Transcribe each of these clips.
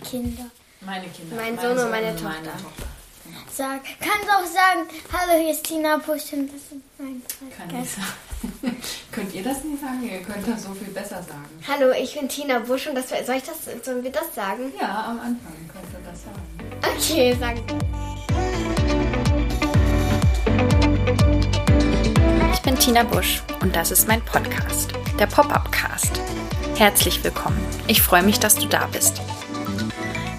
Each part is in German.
Kinder. Meine Kinder. Mein Sohn und meine Tochter. Genau. Sag, kannst auch sagen, hallo, hier ist Tina Busch und das ist mein Kann ich sagen. Könnt ihr das nicht sagen? Ihr könnt das so viel besser sagen. Hallo, ich bin Tina Busch und das soll ich das sollen wir das sagen? Ja, am Anfang könnt ihr das sagen. Okay, sagen. Ich bin Tina Busch und das ist mein Podcast, der Pop-Up Cast. Herzlich willkommen. Ich freue mich, dass du da bist.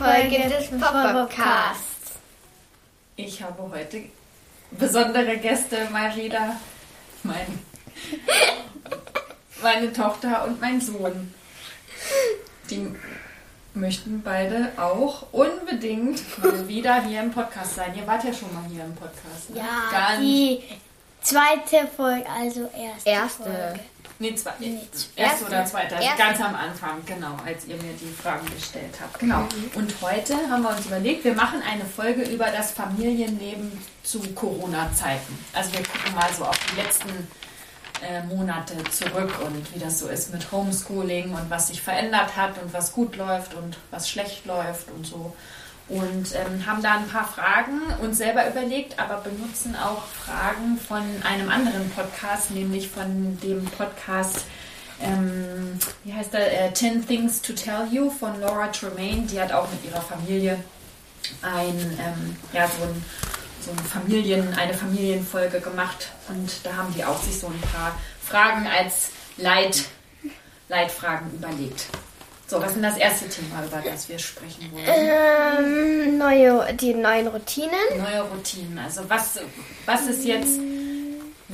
Folge des Pop-Up-Casts. Ich habe heute besondere Gäste wieder. Mein, meine Tochter und mein Sohn. Die möchten beide auch unbedingt mal wieder hier im Podcast sein. Ihr wart ja schon mal hier im Podcast. Ne? Ja, Ganz, die zweite Folge, also erste. Erste. Folge. Nee, zwei, Nee, erste oder zweite, also erste. ganz am Anfang, genau, als ihr mir die Fragen gestellt habt. Genau. Und heute haben wir uns überlegt, wir machen eine Folge über das Familienleben zu Corona-Zeiten. Also wir gucken mal so auf die letzten äh, Monate zurück und wie das so ist mit Homeschooling und was sich verändert hat und was gut läuft und was schlecht läuft und so. Und ähm, haben da ein paar Fragen uns selber überlegt, aber benutzen auch Fragen von einem anderen Podcast, nämlich von dem Podcast, ähm, wie heißt der, äh, 10 Things to Tell You von Laura Tremaine. Die hat auch mit ihrer Familie ein, ähm, ja, so ein so ein Familien, eine Familienfolge gemacht und da haben die auch sich so ein paar Fragen als Leit, Leitfragen überlegt. So, was ist denn das erste Thema, über das wir sprechen wollen? Ähm, neue, die neuen Routinen. Neue Routinen. Also was, was ist jetzt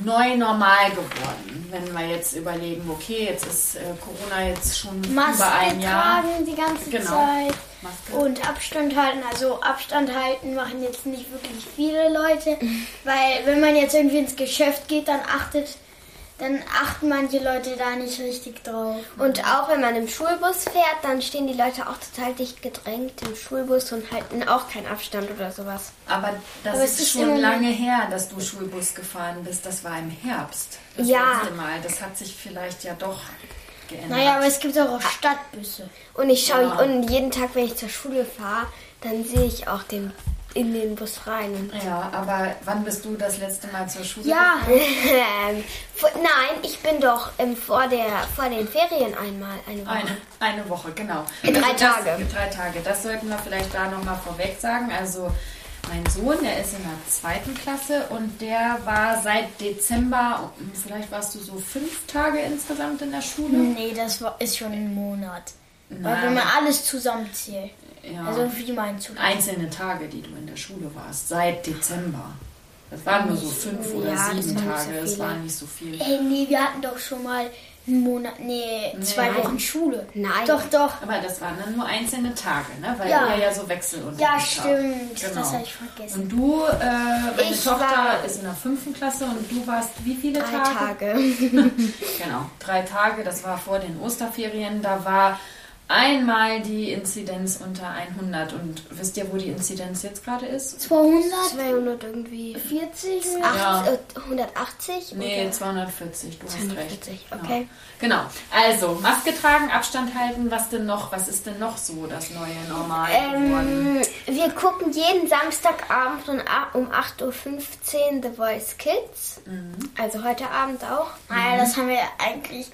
neu normal geworden, wenn wir jetzt überlegen, okay, jetzt ist äh, Corona jetzt schon Maske über ein Jahr. tragen die ganze Genau. Zeit. Maske. Und Abstand halten, also Abstand halten machen jetzt nicht wirklich viele Leute, weil wenn man jetzt irgendwie ins Geschäft geht, dann achtet, dann achten manche Leute da nicht richtig drauf. Und auch wenn man im Schulbus fährt, dann stehen die Leute auch total dicht gedrängt im Schulbus und halten auch keinen Abstand oder sowas. Aber das Aber ist, ist schon lange her, dass du Schulbus gefahren bist. Das war im Herbst. Das Ja. letzte Mal. Das hat sich vielleicht ja doch geändert. Naja, aber es gibt auch Stadtbüsse. Und ich schaue Ja. und jeden Tag, wenn ich zur Schule fahre, dann sehe ich auch den, in den Bus rein. Ja, aber wann bist du das letzte Mal zur Schule Ja? Ähm, nein, ich bin doch ähm, vor, der, vor den Ferien einmal eine Woche. Eine, eine Woche, genau. Drei das, Tage. Drei Tage. Das sollten wir vielleicht da nochmal vorweg sagen. Also mein Sohn, der ist in der zweiten Klasse und der war seit Dezember, vielleicht warst du so fünf Tage insgesamt in der Schule. nee, das war, ist schon ein Monat. Weil Nein. wenn man alles zusammenzählt. Ja. Also wie meinst du das? einzelne Tage, die du in der Schule warst, seit Dezember. Das waren nur so fünf oder Ja, das sieben waren nicht so Tage, das viele. war nicht so viel. Ey, nee, wir hatten doch schon mal einen Monat, nee, zwei Nein. Wochen Schule. Nein. Doch, doch. Aber das waren dann nur einzelne Tage, ne? weil Ja. ihr ja so Wechselunterricht Ja, stimmt. Genau. Das habe ich vergessen. Und du, äh, deine Ich Tochter ist in der fünften Klasse und du warst wie viele Drei Tage? Tage. Genau, drei Tage, das war vor den Osterferien. Da war einmal die Inzidenz unter 100. Und wisst ihr, wo die Inzidenz jetzt gerade ist? 240? 200 irgendwie. Ja. Acht, äh, 180? Nee, Oder? 240, du hast recht. 240, Genau. okay. Genau. Also, Maske tragen, Abstand halten, was denn noch? Was ist denn noch so das neue Normal geworden? Ähm, wir gucken jeden Samstagabend um a- um 8.15 Uhr The Voice Kids. Also heute Abend auch. Naja, das haben wir eigentlich.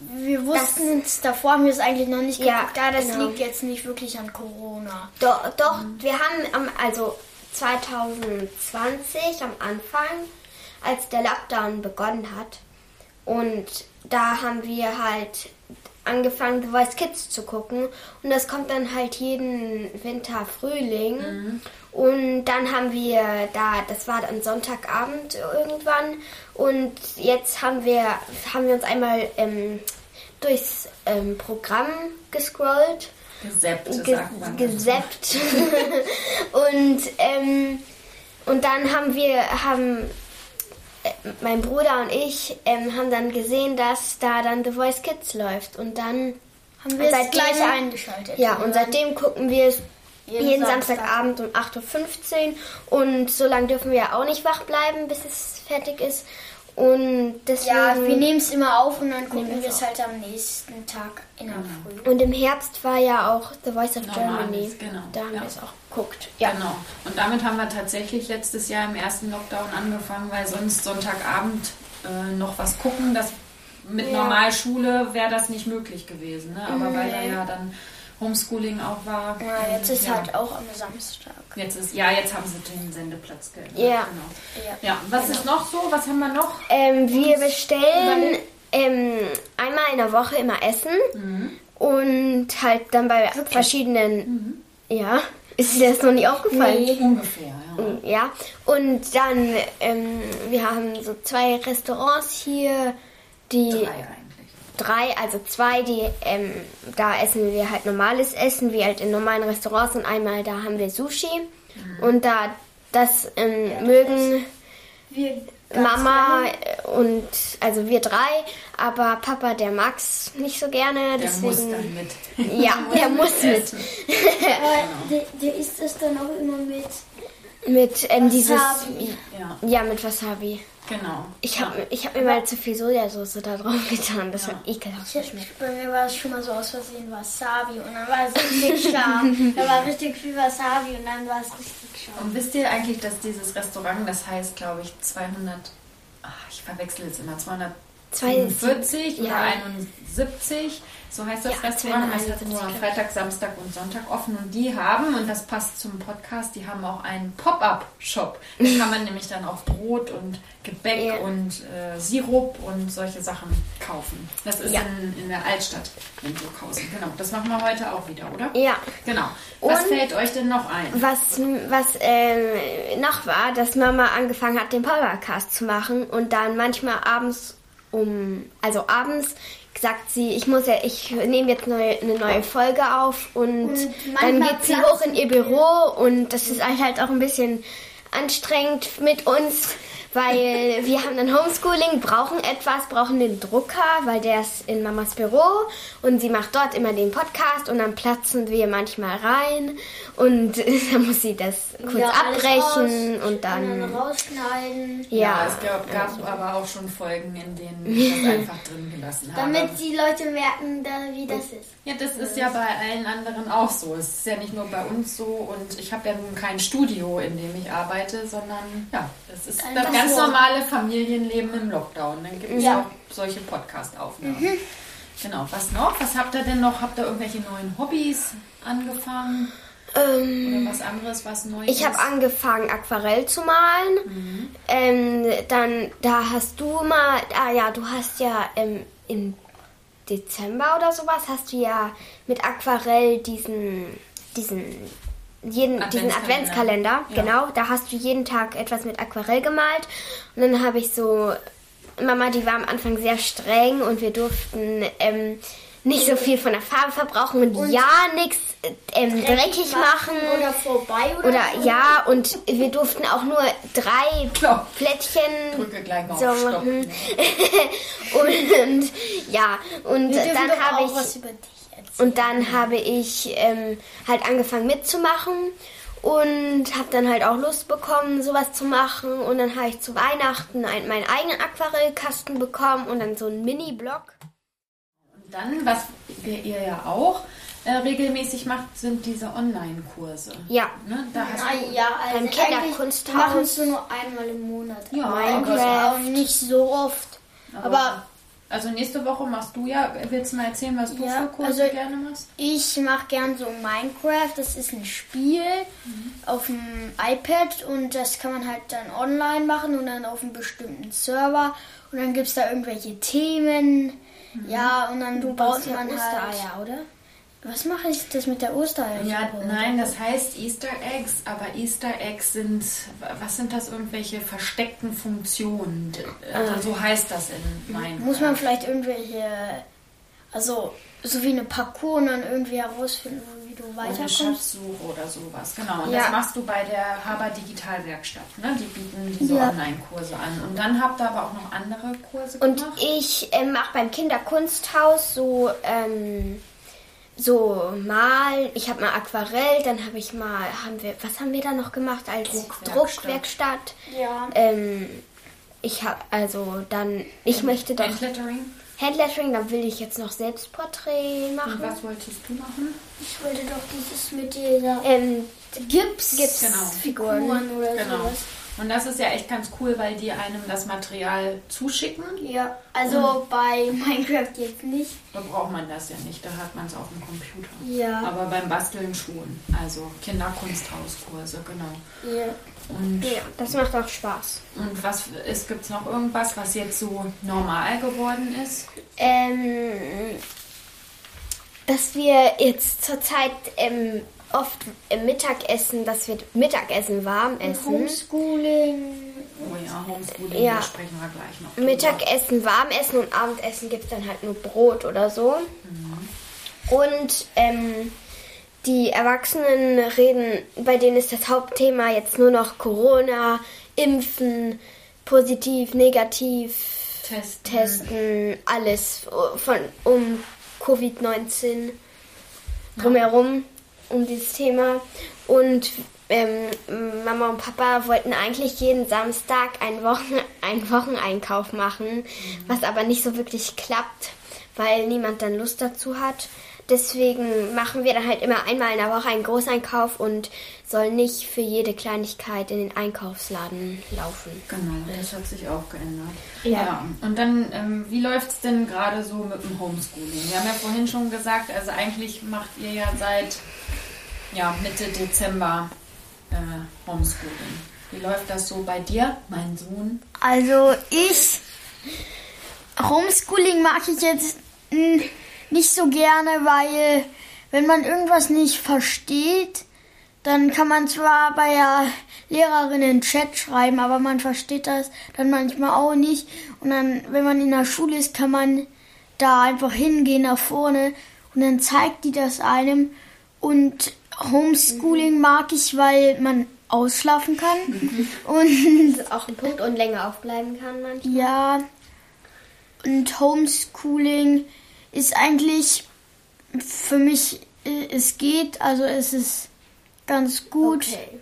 Wir wussten es davor, haben wir es eigentlich noch nicht Ja, geguckt. Ja, das genau. liegt jetzt nicht wirklich an Corona. Doch, doch wir haben am, also 2020 am Anfang, als der Lockdown begonnen hat, und da haben wir halt angefangen, The Voice Kids zu gucken. Und das kommt dann halt jeden Winter, Frühling. Und dann haben wir da, das war dann Sonntagabend irgendwann. Und jetzt haben wir, haben wir uns einmal ähm, durchs ähm, Programm gescrollt. Gesäppt, ge sagt man. gesäppt. und, ähm, und dann haben wir, haben äh, mein Bruder und ich ähm, haben dann gesehen, dass da dann The Voice Kids läuft. Und dann Haben wir es seitdem- gleich eingeschaltet. Ja, und seitdem gucken wir es Jeden jeden, Samstag. Samstagabend um 8.15 Uhr. Und so lange dürfen wir ja auch nicht wach bleiben, bis es fertig ist. Und deswegen. Ja, wir nehmen es immer auf und dann gucken Nehmen wir es halt am nächsten Tag in der Früh. und im Herbst war ja auch The Voice of Normales, Germany. genau. Da haben Ja. wir es auch geguckt. Ja. Genau. Und damit haben wir tatsächlich letztes Jahr im ersten Lockdown angefangen, weil sonst Sonntagabend äh, noch was gucken, das mit Ja. Normalschule wäre das nicht möglich gewesen. Ne? Aber weil da ja dann Homeschooling auch war. Ja, jetzt ist ja. halt auch am Samstag. Jetzt ist, ja, jetzt haben sie den Sendeplatz geändert. Ja. Genau. Ja. Ja, was ist noch so? Was haben wir noch? Ähm, wir bestellen ähm, einmal in der Woche immer Essen Mhm. und halt dann bei verschiedenen. Ja, ist dir das noch nie aufgefallen? Ungefähr, ja. Ja, und dann, ähm, wir haben so zwei Restaurants hier, die Drei. Drei, also zwei, die, ähm, da essen wir halt normales Essen, wie halt in normalen Restaurants und einmal da haben wir Sushi und da, das ähm, mögen Wir Mama äh, und, also wir drei, aber Papa, der mag's nicht so gerne, Der muss deswegen, dann mit. ja, der muss mit, Essen. Aber der, der isst es dann auch immer mit. mit ähm, dieses. Ja, ja, mit Wasabi. Genau. Ich habe ich hab mir mal zu viel Sojasauce da drauf getan. Das hat ekelhaft Ich, geschmeckt. bei mir war es schon mal so aus Versehen Wasabi und dann war es richtig scharf. da war richtig viel Wasabi und dann war es richtig scharf. Und wisst ihr eigentlich, dass dieses Restaurant, das heißt, glaube ich, 200, ach, ich verwechsel jetzt immer, 245 oder ja. 71, so heißt das Ja, Restaurant. Das hat 271, nur. Freitag, Samstag und Sonntag offen. Und die haben, und das passt zum Podcast, die haben auch einen Pop-Up-Shop. Da kann man nämlich dann auch Brot und Gebäck Ja. und äh, Sirup und solche Sachen kaufen. Das ist Ja. in, in der Altstadt in Burghausen. Genau, das machen wir heute auch wieder, oder? Ja. Genau. Was Und- fällt euch denn noch ein? Was, was ähm, noch war, dass Mama angefangen hat, den Podcast zu machen und dann manchmal abends um, also abends sagt sie, ich muss ja, ich nehme jetzt neu, eine neue Folge auf und, Und dann geht sie hoch in ihr Büro und das ist halt auch ein bisschen anstrengend mit uns, weil wir haben dann Homeschooling, brauchen etwas, brauchen den Drucker, weil der ist in Mamas Büro und sie macht dort immer den Podcast und dann platzen wir manchmal rein und dann muss sie das kurz Ja, alles abbrechen raus, und dann, Und dann rausschneiden. ja, es gab, gab aber auch schon Folgen, in denen ich das einfach drin gelassen habe. Damit die Leute merken, da, wie das ist. Ja, das ist ja bei allen anderen auch so. Es ist ja nicht nur bei uns so und ich habe ja nun kein Studio, in dem ich arbeite, sondern ja, das ist das ganz normale Familienleben im Lockdown. Dann gibt es Ja. auch solche Podcast-Aufnahmen. Genau, was noch? Was habt ihr denn noch? Habt ihr irgendwelche neuen Hobbys angefangen? ähm, Oder was anderes, was neu Ich habe angefangen, Aquarell zu malen. Ähm, dann, da hast du mal, ah ja, du hast ja ähm, im Dezember oder sowas, hast du ja mit Aquarell diesen, diesen, jeden, diesen Adventskalender. Adventskalender, Ja. genau, da hast du jeden Tag etwas mit Aquarell gemalt. Und dann habe ich so, Mama, die war am Anfang sehr streng und wir durften ähm, nicht so viel von der Farbe verbrauchen und, ja, nichts ähm, dreckig machen. Oder vorbei oder, Oder so. ja, und wir durften auch nur drei Ja. Plättchen Drücke gleich mal so auf Stopp. machen. und ja, und dann habe ich. Und dann habe ich ähm, halt angefangen mitzumachen und habe dann halt auch Lust bekommen, sowas zu machen. Und dann habe ich zu Weihnachten ein, meinen eigenen Aquarellkasten bekommen und dann so einen Mini-Block. Und dann, was wir ihr ja auch äh, regelmäßig macht, sind diese Online-Kurse. Ja. Ne? Da hast Ah, ja, also Beim Kinderkunsthaus. Machen es so nur einmal im Monat. Ja, Minecraft. Aber nicht so oft. Aber Also nächste Woche machst du ja, willst du mal erzählen, was du Ja, für Kurse also- gerne machst? ich mache gern so Minecraft. Das ist ein Spiel auf dem iPad und das kann man halt dann online machen und dann auf einem bestimmten Server. Und dann gibt es da irgendwelche Themen. Ja, und dann baut man halt. oder? Was mache ich das mit der Ostereier? Ja, nein, das heißt Easter Eggs, aber Easter Eggs sind, was sind das, irgendwelche versteckten Funktionen? Also, so heißt das in Minecraft. Muss man vielleicht irgendwelche, also so wie eine Parcours und dann irgendwie herausfinden, wo du weiterkommst. Schatzsuche oder sowas. Genau. Und Ja. das machst du bei der Haber Digitalwerkstatt. Ne? Die bieten diese Ja. Online-Kurse an. Und dann habt ihr aber auch noch andere Kurse Und gemacht. ich ähm, mache beim Kinderkunsthaus so, ähm, so mal. Ich habe mal Aquarell, dann habe ich mal, haben wir, was haben wir da noch gemacht als Druckwerkstatt. Druckwerkstatt? Ja. Ähm, ich habe also dann, ich möchte doch Handlettering. Handlettering, dann will ich jetzt noch Selbstporträt Und machen. was wolltest du machen? Ich wollte doch dieses mit dieser Ähm, Gips, Gips- Genau. Figuren oder Genau. sowas. Und das ist ja echt ganz cool, weil die einem das Material zuschicken. Ja, also bei Minecraft jetzt nicht. Da braucht man das ja nicht, da hat man es auf dem Computer. Ja. Aber beim Basteln schon. Also Kinderkunsthauskurse, genau. Ja. Und, ja, das macht auch Spaß. und was ist, gibt es noch irgendwas, was jetzt so normal geworden ist? Ähm, dass wir jetzt zurzeit ähm, oft im Mittagessen, dass wir Mittagessen warm essen. Homeschooling. Oh ja, Homeschooling, Ja. da sprechen wir gleich noch. drüber. Mittagessen warm essen und Abendessen gibt es dann halt nur Brot oder so. Und ähm, die Erwachsenen reden, bei denen ist das Hauptthema jetzt nur noch Corona, Impfen, positiv, negativ, Testen. testen, alles von um Covid-19 drumherum um dieses Thema. Und ähm, Mama und Papa wollten eigentlich jeden Samstag einen, Wochen, einen Wocheneinkauf machen, was aber nicht so wirklich klappt, weil niemand dann Lust dazu hat. Deswegen machen wir dann halt immer einmal in der Woche einen Großeinkauf und soll nicht für jede Kleinigkeit in den Einkaufsladen laufen. Genau, das hat sich auch geändert. Ja. Und dann, ähm, wie läuft es denn gerade so mit dem Homeschooling? Wir haben ja vorhin schon gesagt, also eigentlich macht ihr ja seit ja, Mitte Dezember äh, Homeschooling. Wie läuft das so bei dir, mein Sohn? Also ich Homeschooling mag ich jetzt nicht so gerne, weil wenn man irgendwas nicht versteht, dann kann man zwar bei der Lehrerin in den Chat schreiben, aber man versteht das dann manchmal auch nicht. Und dann, wenn man in der Schule ist, kann man da einfach hingehen nach vorne und dann zeigt die das einem. Und Homeschooling mag ich, weil man ausschlafen kann. Und Das ist auch ein Punkt und länger aufbleiben kann manchmal. ja, und Homeschooling ist eigentlich für mich, äh, es geht, also es ist ganz gut. Okay.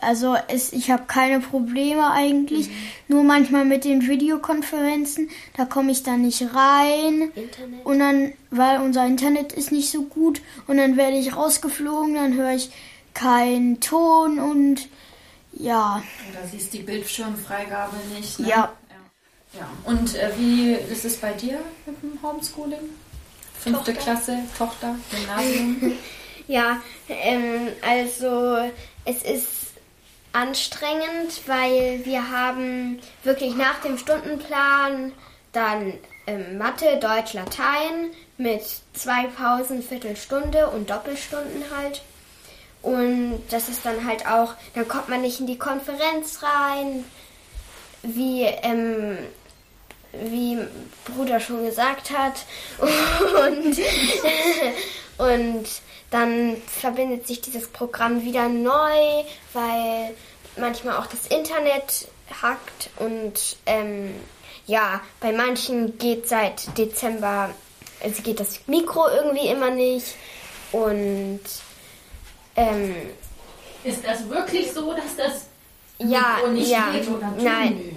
Also es, ich habe keine Probleme eigentlich. Nur manchmal mit den Videokonferenzen, da komme ich dann nicht rein. Internet. Und dann, weil unser Internet ist nicht so gut und dann werde ich rausgeflogen, dann höre ich keinen Ton und ja. Da siehst die Bildschirmfreigabe nicht. Ne? Ja. ja. Ja. Und äh, wie ist es bei dir mit dem Homeschooling? Fünfte Tochter. Klasse, Tochter, Gymnasium. Ja, ähm, also es ist anstrengend, weil wir haben wirklich nach dem Stundenplan dann ähm, Mathe, Deutsch, Latein mit zwei Pausen, Viertelstunde und Doppelstunden halt. Und das ist dann halt auch, dann kommt man nicht in die Konferenz rein, wie, ähm, wie Bruder schon gesagt hat. Und, und dann verbindet sich dieses Programm wieder neu, weil manchmal auch das Internet hackt. Und ähm, ja, bei manchen geht seit Dezember, also geht das Mikro irgendwie immer nicht. Und ähm, ist das wirklich so, dass das ja, Mikro nicht ja, geht oder nein,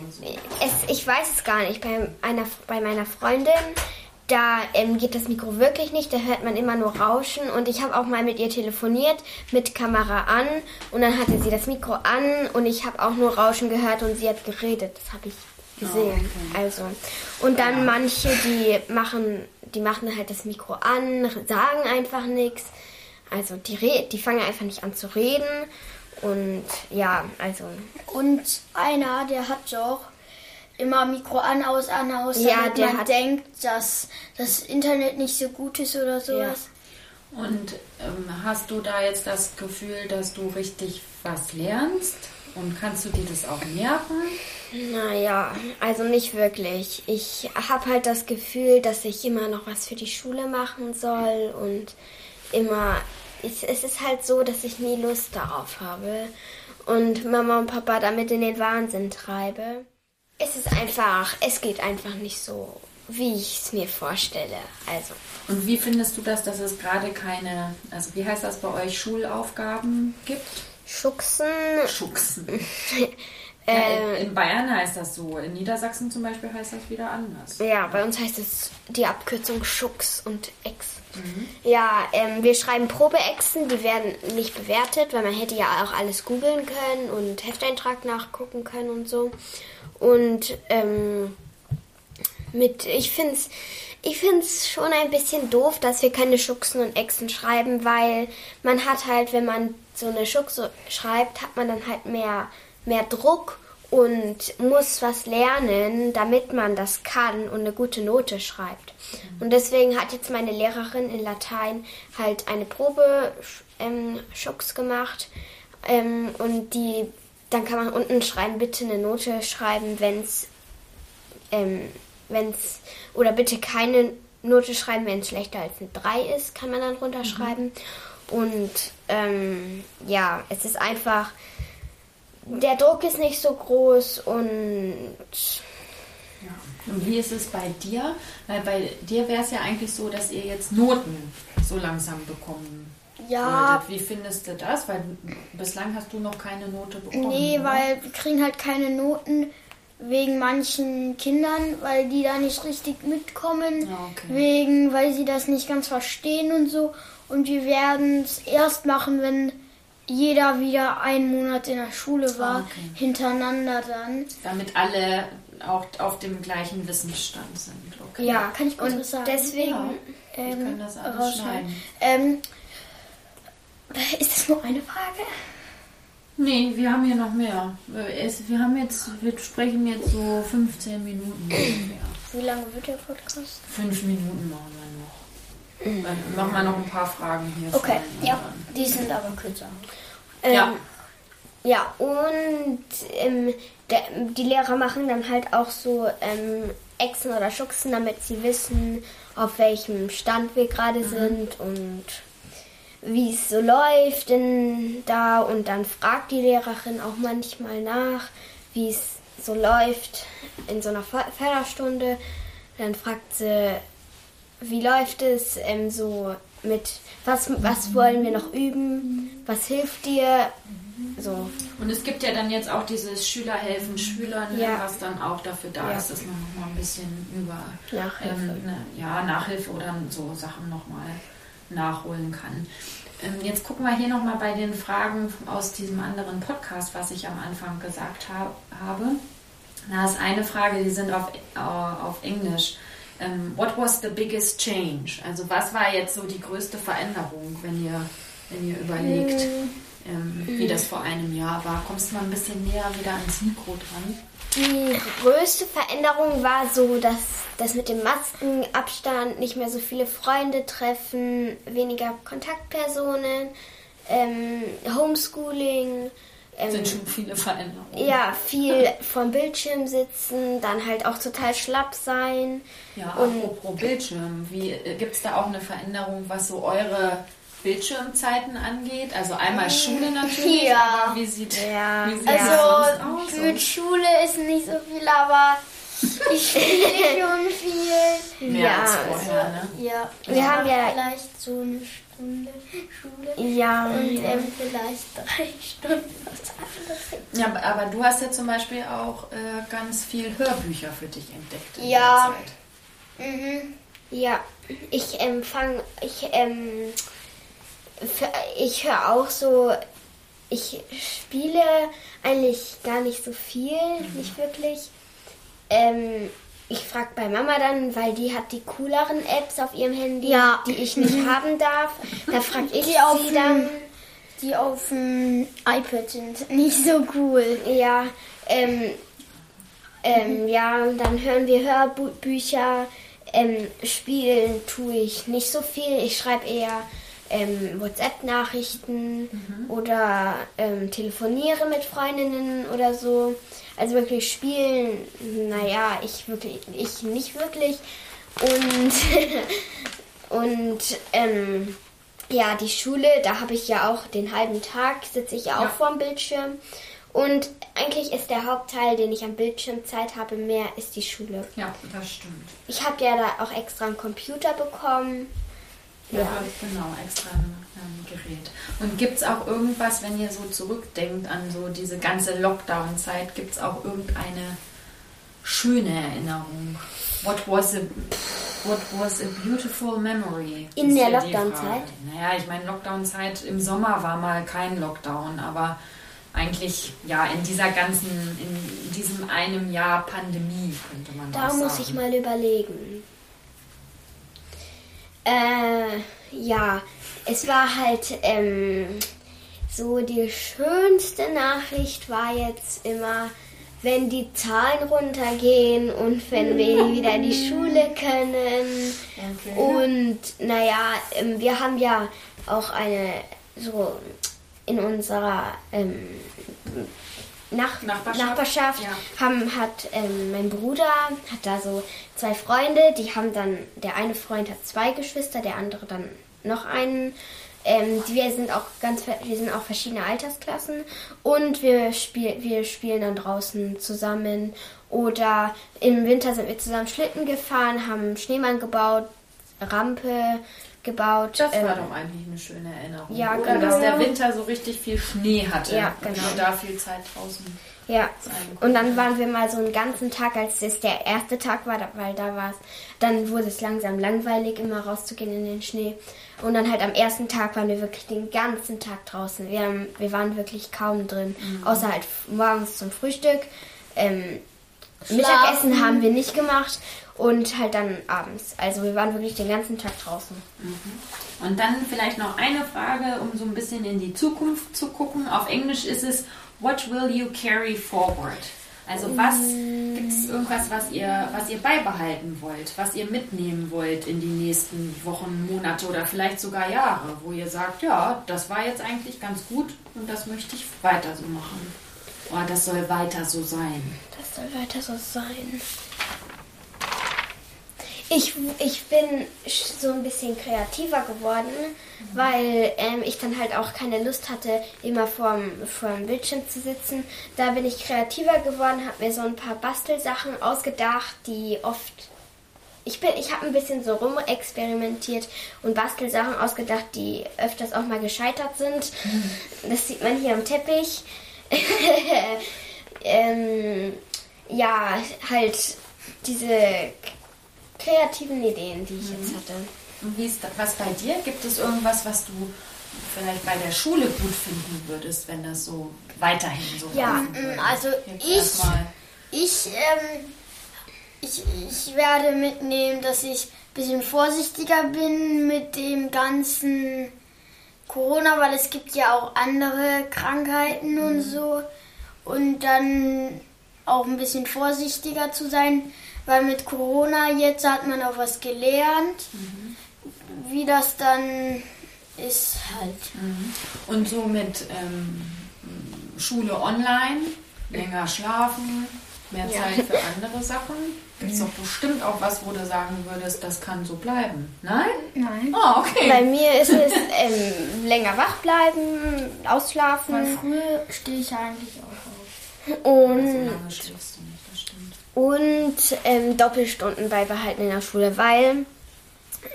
es, ich weiß es gar nicht. Bei, einer, bei meiner Freundin, da ähm, geht das Mikro wirklich nicht, da hört man immer nur Rauschen. Und ich habe auch mal mit ihr telefoniert, mit Kamera an. Und dann hatte sie das Mikro an und ich habe auch nur Rauschen gehört und sie hat geredet, das habe ich gesehen. Also. Und dann manche, die machen, die machen halt das Mikro an, sagen einfach nichts. Also die, re die fangen einfach nicht an zu reden. Und ja, also. Und einer, der hat doch immer Mikro an, aus, an, aus, Ja, damit der man hat- denkt, dass das Internet nicht so gut ist oder sowas. Und ähm, hast du da jetzt das Gefühl, dass du richtig was lernst? Und kannst du dir das auch merken? Naja, also nicht wirklich. Ich habe halt das Gefühl, dass ich immer noch was für die Schule machen soll und immer ich, es ist halt so, dass ich nie Lust darauf habe und Mama und Papa damit in den Wahnsinn treibe. Es ist einfach, es geht einfach nicht so, wie ich es mir vorstelle. Also. Und wie findest du das, dass es gerade keine, also wie heißt das bei euch, Schulaufgaben gibt? Schucksen. Schucksen. ja, in, in, Bayern heißt das so. In Niedersachsen zum Beispiel heißt das wieder anders. Ja, bei uns heißt es die Abkürzung Schucks und Ex. Mhm. Ja, ähm, wir schreiben Probeexen, die werden nicht bewertet, weil man hätte ja auch alles googeln können und Hefteintrag nachgucken können und so. Und ähm, mit, ich finde es ich find's schon ein bisschen doof, dass wir keine Schuchsen und Echsen schreiben, weil man hat halt, wenn man so eine Schuchse schreibt, hat man dann halt mehr, mehr Druck und muss was lernen, damit man das kann und eine gute Note schreibt. Und deswegen hat jetzt meine Lehrerin in Latein halt eine Probe ähm, Schux gemacht ähm, und die dann kann man unten schreiben, bitte eine Note schreiben, wenn es ähm, wenn's oder bitte keine Note schreiben, wenn es schlechter als eine 3 ist, kann man dann runterschreiben. Mhm. Und ähm, ja, es ist einfach, der Druck ist nicht so groß und ja. Und wie ist es bei dir? Weil bei dir wäre es ja eigentlich so, dass ihr jetzt Noten so langsam bekommen ja. Wie findest du das? Weil bislang hast du noch keine Note bekommen. Nee, oder? weil wir kriegen halt keine Noten wegen manchen Kindern, weil die da nicht richtig mitkommen, ah, okay. wegen, weil sie das nicht ganz verstehen und so. Und wir werden es erst machen, wenn jeder wieder einen Monat in der Schule war, ah, okay. hintereinander dann. Damit alle auch auf dem gleichen Wissensstand sind. Okay. Ja, kann ich kurz und sagen. Deswegen ja, ähm, kann das alles schneiden. Ähm, ist das nur eine Frage? Nee, wir haben hier noch mehr. Wir haben jetzt, wir sprechen jetzt so 15 Minuten ungefähr. Wie lange wird der Podcast? Fünf Minuten machen wir noch. Dann machen wir noch ein paar Fragen hier. Okay, ja, die sind aber kürzer. Ähm, ja. Ja, und ähm, der, die Lehrer machen dann halt auch so ähm, Echsen oder Schuchsen, damit sie wissen, auf welchem Stand wir gerade mhm. sind und wie es so läuft denn da und dann fragt die Lehrerin auch manchmal nach, wie es so läuft in so einer Förderstunde. Dann fragt sie, wie läuft es ähm, so mit, was, was wollen wir noch üben, was hilft dir, so. Und es gibt ja dann jetzt auch dieses Schüler helfen Schülern, ja. was dann auch dafür da ja. ist, dass man nochmal ein bisschen über Nachhilfe. Ähm, ne, ja, Nachhilfe oder so Sachen nochmal nachholen kann. Ähm, jetzt gucken wir hier nochmal bei den Fragen aus diesem anderen Podcast, was ich am Anfang gesagt hab, habe. Da ist eine Frage, die sind auf, äh, auf Englisch. Ähm, what was the biggest change? Also was war jetzt so die größte Veränderung, wenn ihr, wenn ihr überlegt, hm. ähm, wie das vor einem Jahr war? Kommst du mal ein bisschen näher wieder ans Mikro dran? Die größte Veränderung war so, dass das mit dem Maskenabstand nicht mehr so viele Freunde treffen, weniger Kontaktpersonen, ähm, Homeschooling. Ähm, sind schon viele Veränderungen. Ja, viel vom Bildschirm sitzen, dann halt auch total schlapp sein. Ja, und apropos Bildschirm, äh, gibt es da auch eine Veränderung, was so eure Bildschirmzeiten angeht? Also einmal mhm. Schule natürlich, ja. aber wie sieht, ja. wie sieht also, aus? Mit Schule ist nicht so viel, aber ich spiele schon viel. Mehr ja, als vorher, ne? Ja, wir ja. haben ja vielleicht so eine Stunde Schule. Ja. Und ähm, vielleicht drei Stunden was anderes. Ja, aber du hast ja zum Beispiel auch äh, ganz viel Hörbücher für dich entdeckt in ja. der Zeit. Mhm. Ja, ich empfange, ich ähm, ich höre auch so, ich spiele eigentlich gar nicht so viel, mhm. nicht wirklich. Ähm, ich frage bei Mama dann, weil die hat die cooleren Apps auf ihrem Handy, ja. die ich nicht mhm. haben darf. Da frage ich die sie dann. Die auf dem iPad sind nicht so cool. Ja, ähm, ähm, ja, und dann hören wir Hörbücher. Ähm, spielen tue ich nicht so viel. Ich schreibe eher ähm, WhatsApp-Nachrichten mhm. oder ähm, telefoniere mit Freundinnen oder so. Also wirklich spielen, naja, ich wirklich, ich nicht wirklich. Und, und ähm, ja, die Schule, da habe ich ja auch den halben Tag, sitze ich ja auch Ja. vorm Bildschirm. Und eigentlich ist der Hauptteil, den ich am Bildschirm Zeit habe, mehr ist die Schule. Ja, das stimmt. Ich habe ja da auch extra einen Computer bekommen. Ja, Ja. genau, extra ähm, Gerät. Und gibt es auch irgendwas, wenn ihr so zurückdenkt an so diese ganze Lockdown-Zeit, gibt es auch irgendeine schöne Erinnerung? What was a, what was a beautiful memory? In der Lockdown-Zeit? Naja, ich meine, Lockdown-Zeit im Sommer war mal kein Lockdown, aber eigentlich, ja, in dieser ganzen, in diesem einem Jahr Pandemie könnte man Da muss sagen. ich mal überlegen. Äh, ja, es war halt ähm, so die schönste Nachricht war jetzt immer, wenn die Zahlen runtergehen und wenn wir wieder in die Schule können. Und naja, ähm, wir haben ja auch eine so in unserer ähm, Nach Nachbarschaft? Nachbarschaft, Ja. haben, hat ähm, mein Bruder hat da so zwei Freunde, die haben dann, der eine Freund hat zwei Geschwister, der andere dann noch einen. Ähm, wir sind auch ganz, wir sind auch verschiedene Altersklassen und wir, spiel, wir spielen dann draußen zusammen oder im Winter sind wir zusammen Schlitten gefahren, haben Schneemann gebaut, Rampe gebaut. Das war ähm, doch eigentlich eine schöne Erinnerung. Ja, Oder genau. dass der Winter so richtig viel Schnee hatte. Ja, Und genau. wir da viel Zeit draußen Ja, und dann waren wir mal so einen ganzen Tag, als es der erste Tag war, weil da war es, dann wurde es langsam langweilig, immer rauszugehen in den Schnee. Und dann halt am ersten Tag waren wir wirklich den ganzen Tag draußen. Wir, haben, wir waren wirklich kaum drin, außer halt morgens zum Frühstück. Ähm, Mittagessen haben wir nicht gemacht und halt dann abends. Also wir waren wirklich den ganzen Tag draußen. Und dann vielleicht noch eine Frage, um so ein bisschen in die Zukunft zu gucken. Auf Englisch ist es What will you carry forward? Also was gibt es irgendwas, was ihr, was ihr beibehalten wollt, was ihr mitnehmen wollt in die nächsten Wochen, Monate oder vielleicht sogar Jahre, wo ihr sagt, ja, das war jetzt eigentlich ganz gut und das möchte ich weiter so machen. Oder das soll weiter so sein. Soll weiter so sein. Ich, ich bin so ein bisschen kreativer geworden, weil ähm, ich dann halt auch keine Lust hatte, immer vorm, vorm Bildschirm zu sitzen. Da bin ich kreativer geworden, habe mir so ein paar Bastelsachen ausgedacht, die oft. Ich, bin- ich habe ein bisschen so rumexperimentiert und Bastelsachen ausgedacht, die öfters auch mal gescheitert sind. Das sieht man hier am Teppich. ähm, ja, halt diese kreativen Ideen, die ich jetzt hatte. Und wie ist das, was bei dir? Gibt es irgendwas, was du vielleicht bei der Schule gut finden würdest, wenn das so weiterhin so Ja, mm, also ich- Ich, ähm, ich, ich werde mitnehmen, dass ich ein bisschen vorsichtiger bin mit dem ganzen Corona, weil es gibt ja auch andere Krankheiten und so. Und dann auch ein bisschen vorsichtiger zu sein, weil mit Corona jetzt hat man auch was gelernt, wie das dann ist halt. Und so mit ähm, Schule online, länger schlafen, mehr Ja. Zeit für andere Sachen. Gibt es doch bestimmt auch was, wo du sagen würdest, das kann so bleiben. Nein? Nein. Ah, okay. Bei mir ist es ähm, länger wach bleiben, Weil ausschlafen früher stehe ich eigentlich auch und, stimmt. und ähm, Doppelstunden beibehalten in der Schule, weil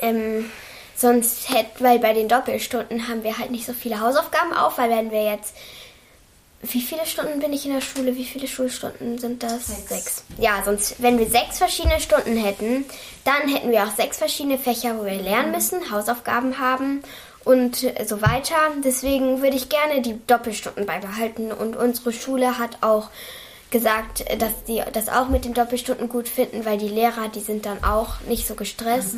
ähm, sonst hätte, weil bei den Doppelstunden haben wir halt nicht so viele Hausaufgaben auf, weil wenn wir jetzt wie viele Stunden bin ich in der Schule? Wie viele Schulstunden sind das? Sechs. Ja, sonst, wenn wir sechs verschiedene Stunden hätten, dann hätten wir auch sechs verschiedene Fächer, wo wir lernen müssen, Hausaufgaben haben und so weiter. Deswegen würde ich gerne die Doppelstunden beibehalten. Und unsere Schule hat auch gesagt, dass die das auch mit den Doppelstunden gut finden, weil die Lehrer, die sind dann auch nicht so gestresst,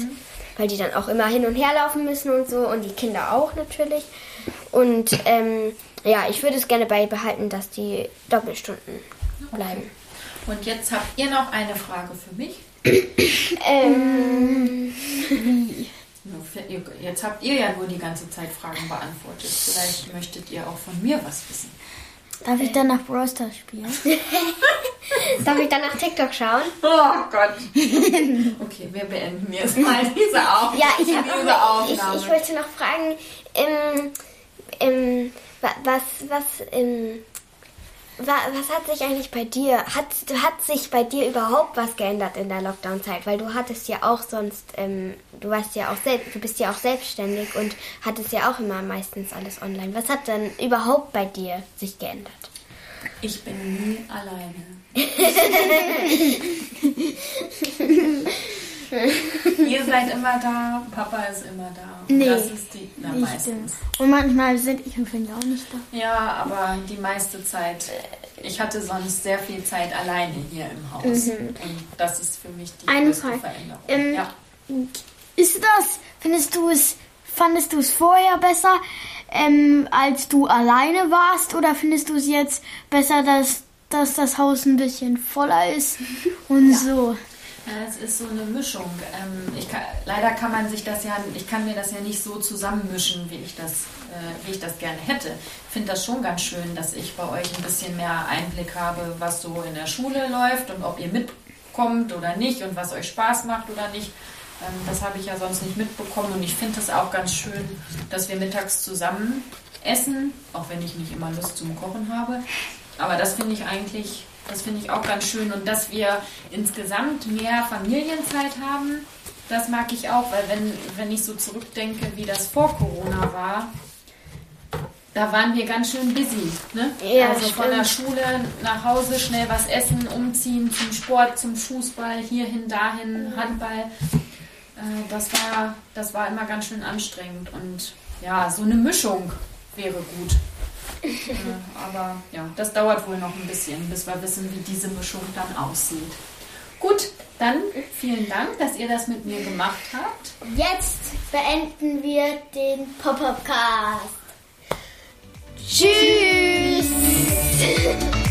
weil die dann auch immer hin und her laufen müssen und so und die Kinder auch natürlich. Und ähm, ja, ich würde es gerne beibehalten, dass die Doppelstunden bleiben. Und jetzt habt ihr noch eine Frage für mich. Ähm, Jetzt habt ihr ja nur die ganze Zeit Fragen beantwortet. Vielleicht möchtet ihr auch von mir was wissen. Darf ich dann nach Brawl Stars spielen? Darf ich dann nach TikTok schauen? Oh Gott. Okay, wir beenden jetzt mal diese Aufnahme. Ja, ich, hab diese auch, ich, Aufnahme. ich wollte noch fragen, ähm, ähm, wa- was, was, ähm, was hat sich eigentlich bei dir, hat, hat sich bei dir überhaupt was geändert in der Lockdown-Zeit? Weil du hattest ja auch sonst, ähm, du warst ja auch selbst, du bist ja auch selbstständig und hattest ja auch immer meistens alles online. Was hat denn überhaupt bei dir sich geändert? Ich bin nie alleine. Ihr seid immer da, Papa ist immer da. Nee, das ist die, na, Nicht meistens. Und manchmal sind ich und Finn auch nicht da. Ja, aber die meiste Zeit, ich hatte sonst sehr viel Zeit alleine hier im Haus. Und das ist für mich die Eine größte Frage. Veränderung. Ähm, ja. Ist das, findest du es, fandest du es vorher besser, ähm, als du alleine warst? Oder findest du es jetzt besser, dass, dass das Haus ein bisschen voller ist und so? Ja, es ist so eine Mischung. Ähm, kann, leider kann man sich das ja, ich kann mir das ja nicht so zusammenmischen, wie ich das, äh, wie ich das gerne hätte. Ich finde das schon ganz schön, dass ich bei euch ein bisschen mehr Einblick habe, was so in der Schule läuft und ob ihr mitkommt oder nicht und was euch Spaß macht oder nicht. Ähm, das habe ich ja sonst nicht mitbekommen und ich finde es auch ganz schön, dass wir mittags zusammen essen, auch wenn ich nicht immer Lust zum Kochen habe. Aber das finde ich eigentlich, das finde ich auch ganz schön und dass wir insgesamt mehr Familienzeit haben, das mag ich auch, weil wenn, wenn ich so zurückdenke, wie das vor Corona war, da waren wir ganz schön busy. Ne? Ja, also von der Schule nach Hause schnell was essen, umziehen, zum Sport, zum Fußball, hierhin, dahin, Handball. Äh, das, war, das war immer ganz schön anstrengend und ja, so eine Mischung wäre gut. Äh, aber ja, das dauert wohl noch ein bisschen, bis wir wissen, wie diese Mischung dann aussieht. Gut, dann vielen Dank, dass ihr das mit mir gemacht habt. Jetzt beenden wir den Pop-Up-Cast. Tschüss!